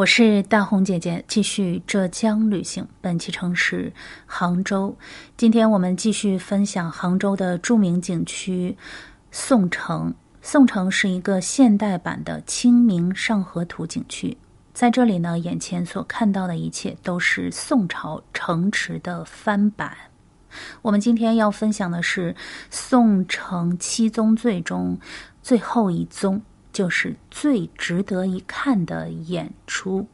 我是大红姐姐，继续浙江旅行。本期城市杭州，今天我们继续分享杭州的著名景区宋城。宋城是一个现代版的《清明上河图》景区，在这里呢，眼前所看到的一切都是宋朝城池的翻版。我们今天要分享的是宋城七宗罪中最后一宗。就是最值得一看的演出。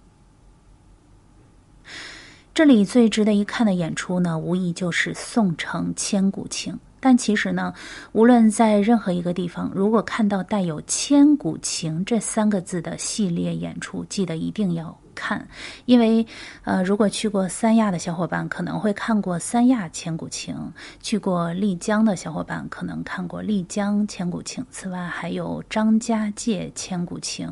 这里最值得一看的演出呢，无疑就是宋城千古情。但其实呢，无论在任何一个地方，如果看到带有“千古情”这三个字的系列演出，记得一定要。看，因为，呃，如果去过三亚的小伙伴可能会看过三亚千古情，去过丽江的小伙伴可能看过丽江千古情。此外，还有张家界千古情，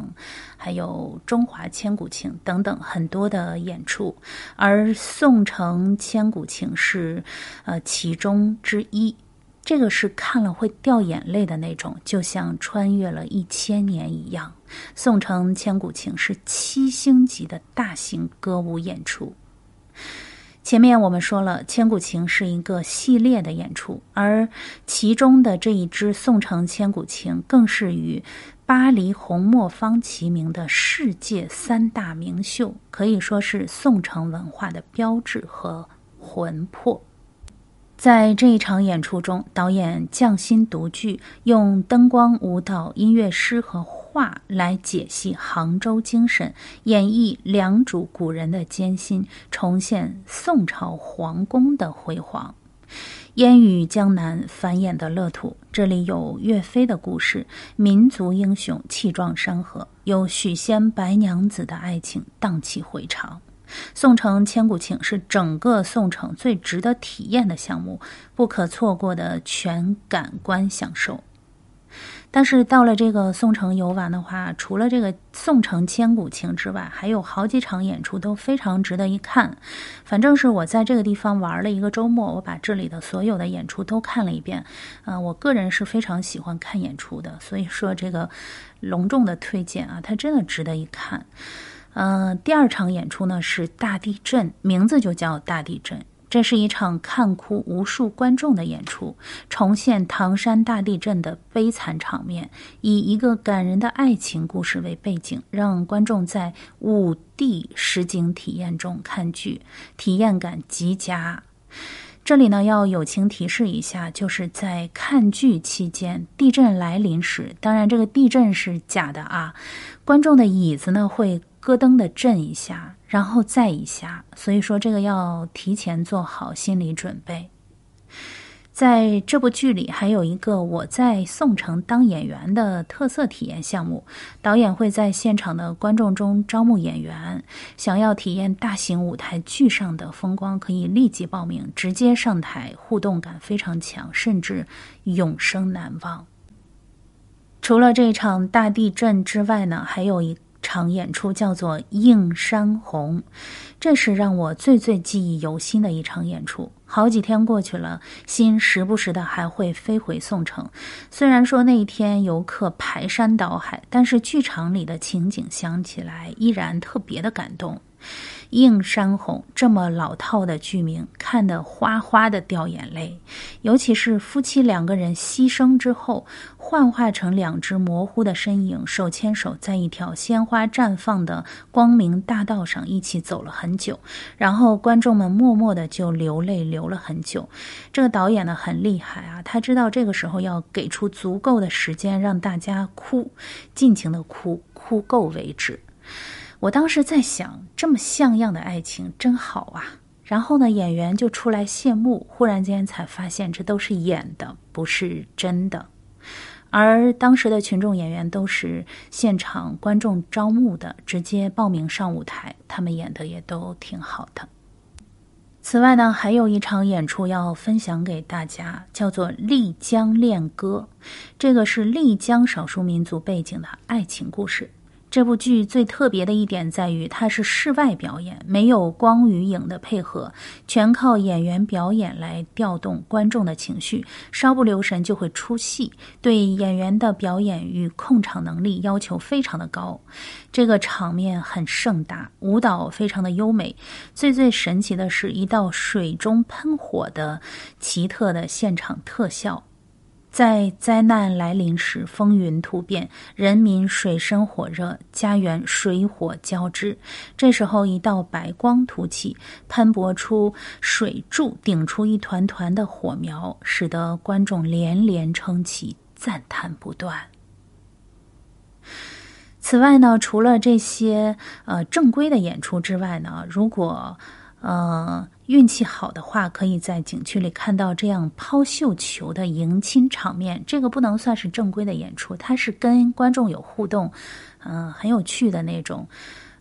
还有中华千古情等等很多的演出，而宋城千古情是，呃，其中之一。这个是看了会掉眼泪的那种，就像穿越了一千年一样。宋城千古情是七星级的大型歌舞演出。前面我们说了，千古情是一个系列的演出，而其中的这一支宋城千古情，更是与巴黎红磨坊齐名的世界三大名秀，可以说是宋城文化的标志和魂魄。在这一场演出中，导演匠心独具，用灯光、舞蹈、音乐、诗和画来解析杭州精神，演绎良渚古人的艰辛，重现宋朝皇宫的辉煌。烟雨江南繁衍的乐土，这里有岳飞的故事，民族英雄气壮山河；有许仙、白娘子的爱情，荡气回肠。宋城千古情是整个宋城最值得体验的项目，不可错过的全感官享受。但是到了这个宋城游玩的话，除了这个宋城千古情之外，还有好几场演出都非常值得一看。反正是我在这个地方玩了一个周末，我把这里的所有的演出都看了一遍。啊，我个人是非常喜欢看演出的，所以说这个隆重的推荐啊，它真的值得一看。呃，第二场演出呢是大地震，名字就叫大地震。这是一场看哭无数观众的演出，重现唐山大地震的悲惨场面，以一个感人的爱情故事为背景，让观众在五 D 实景体验中看剧，体验感极佳。这里呢要友情提示一下，就是在看剧期间，地震来临时，当然这个地震是假的啊，观众的椅子呢会。咯噔的震一下，然后再一下，所以说这个要提前做好心理准备。在这部剧里，还有一个我在宋城当演员的特色体验项目，导演会在现场的观众中招募演员，想要体验大型舞台剧上的风光，可以立即报名，直接上台，互动感非常强，甚至永生难忘。除了这场大地震之外呢，还有一。场演出叫做《映山红》，这是让我最最记忆犹新的一场演出。好几天过去了，心时不时的还会飞回宋城。虽然说那一天游客排山倒海，但是剧场里的情景想起来依然特别的感动。映山红这么老套的剧名，看得哗哗的掉眼泪。尤其是夫妻两个人牺牲之后，幻化成两只模糊的身影，手牵手在一条鲜花绽放的光明大道上一起走了很久，然后观众们默默的就流泪流了很久。这个导演呢很厉害啊，他知道这个时候要给出足够的时间让大家哭，尽情的哭，哭够为止。我当时在想，这么像样的爱情真好啊！然后呢，演员就出来谢幕，忽然间才发现这都是演的，不是真的。而当时的群众演员都是现场观众招募的，直接报名上舞台，他们演的也都挺好的。此外呢，还有一场演出要分享给大家，叫做《丽江恋歌》，这个是丽江少数民族背景的爱情故事。这部剧最特别的一点在于，它是室外表演，没有光与影的配合，全靠演员表演来调动观众的情绪，稍不留神就会出戏。对演员的表演与控场能力要求非常的高，这个场面很盛大，舞蹈非常的优美。最最神奇的是一道水中喷火的奇特的现场特效。在灾难来临时，风云突变，人民水深火热，家园水火交织。这时候，一道白光突起，喷薄出水柱，顶出一团团的火苗，使得观众连连称奇，赞叹不断。此外呢，除了这些呃正规的演出之外呢，如果呃。运气好的话，可以在景区里看到这样抛绣球的迎亲场面。这个不能算是正规的演出，它是跟观众有互动，嗯，很有趣的那种，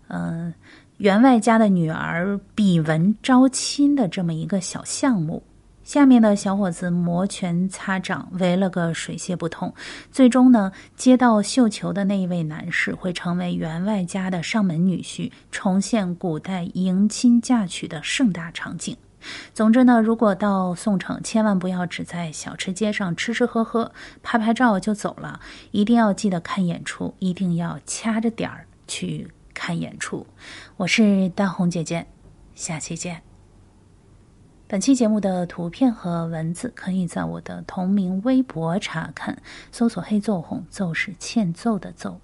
嗯，员外家的女儿比文招亲的这么一个小项目。下面的小伙子摩拳擦掌，围了个水泄不通。最终呢，接到绣球的那一位男士会成为员外家的上门女婿，重现古代迎亲嫁娶的盛大场景。总之呢，如果到宋城，千万不要只在小吃街上吃吃喝喝、拍拍照就走了，一定要记得看演出，一定要掐着点儿去看演出。我是大红姐姐，下期见。本期节目的图片和文字可以在我的同名微博查看，搜索“黑奏红”，奏是欠揍的奏。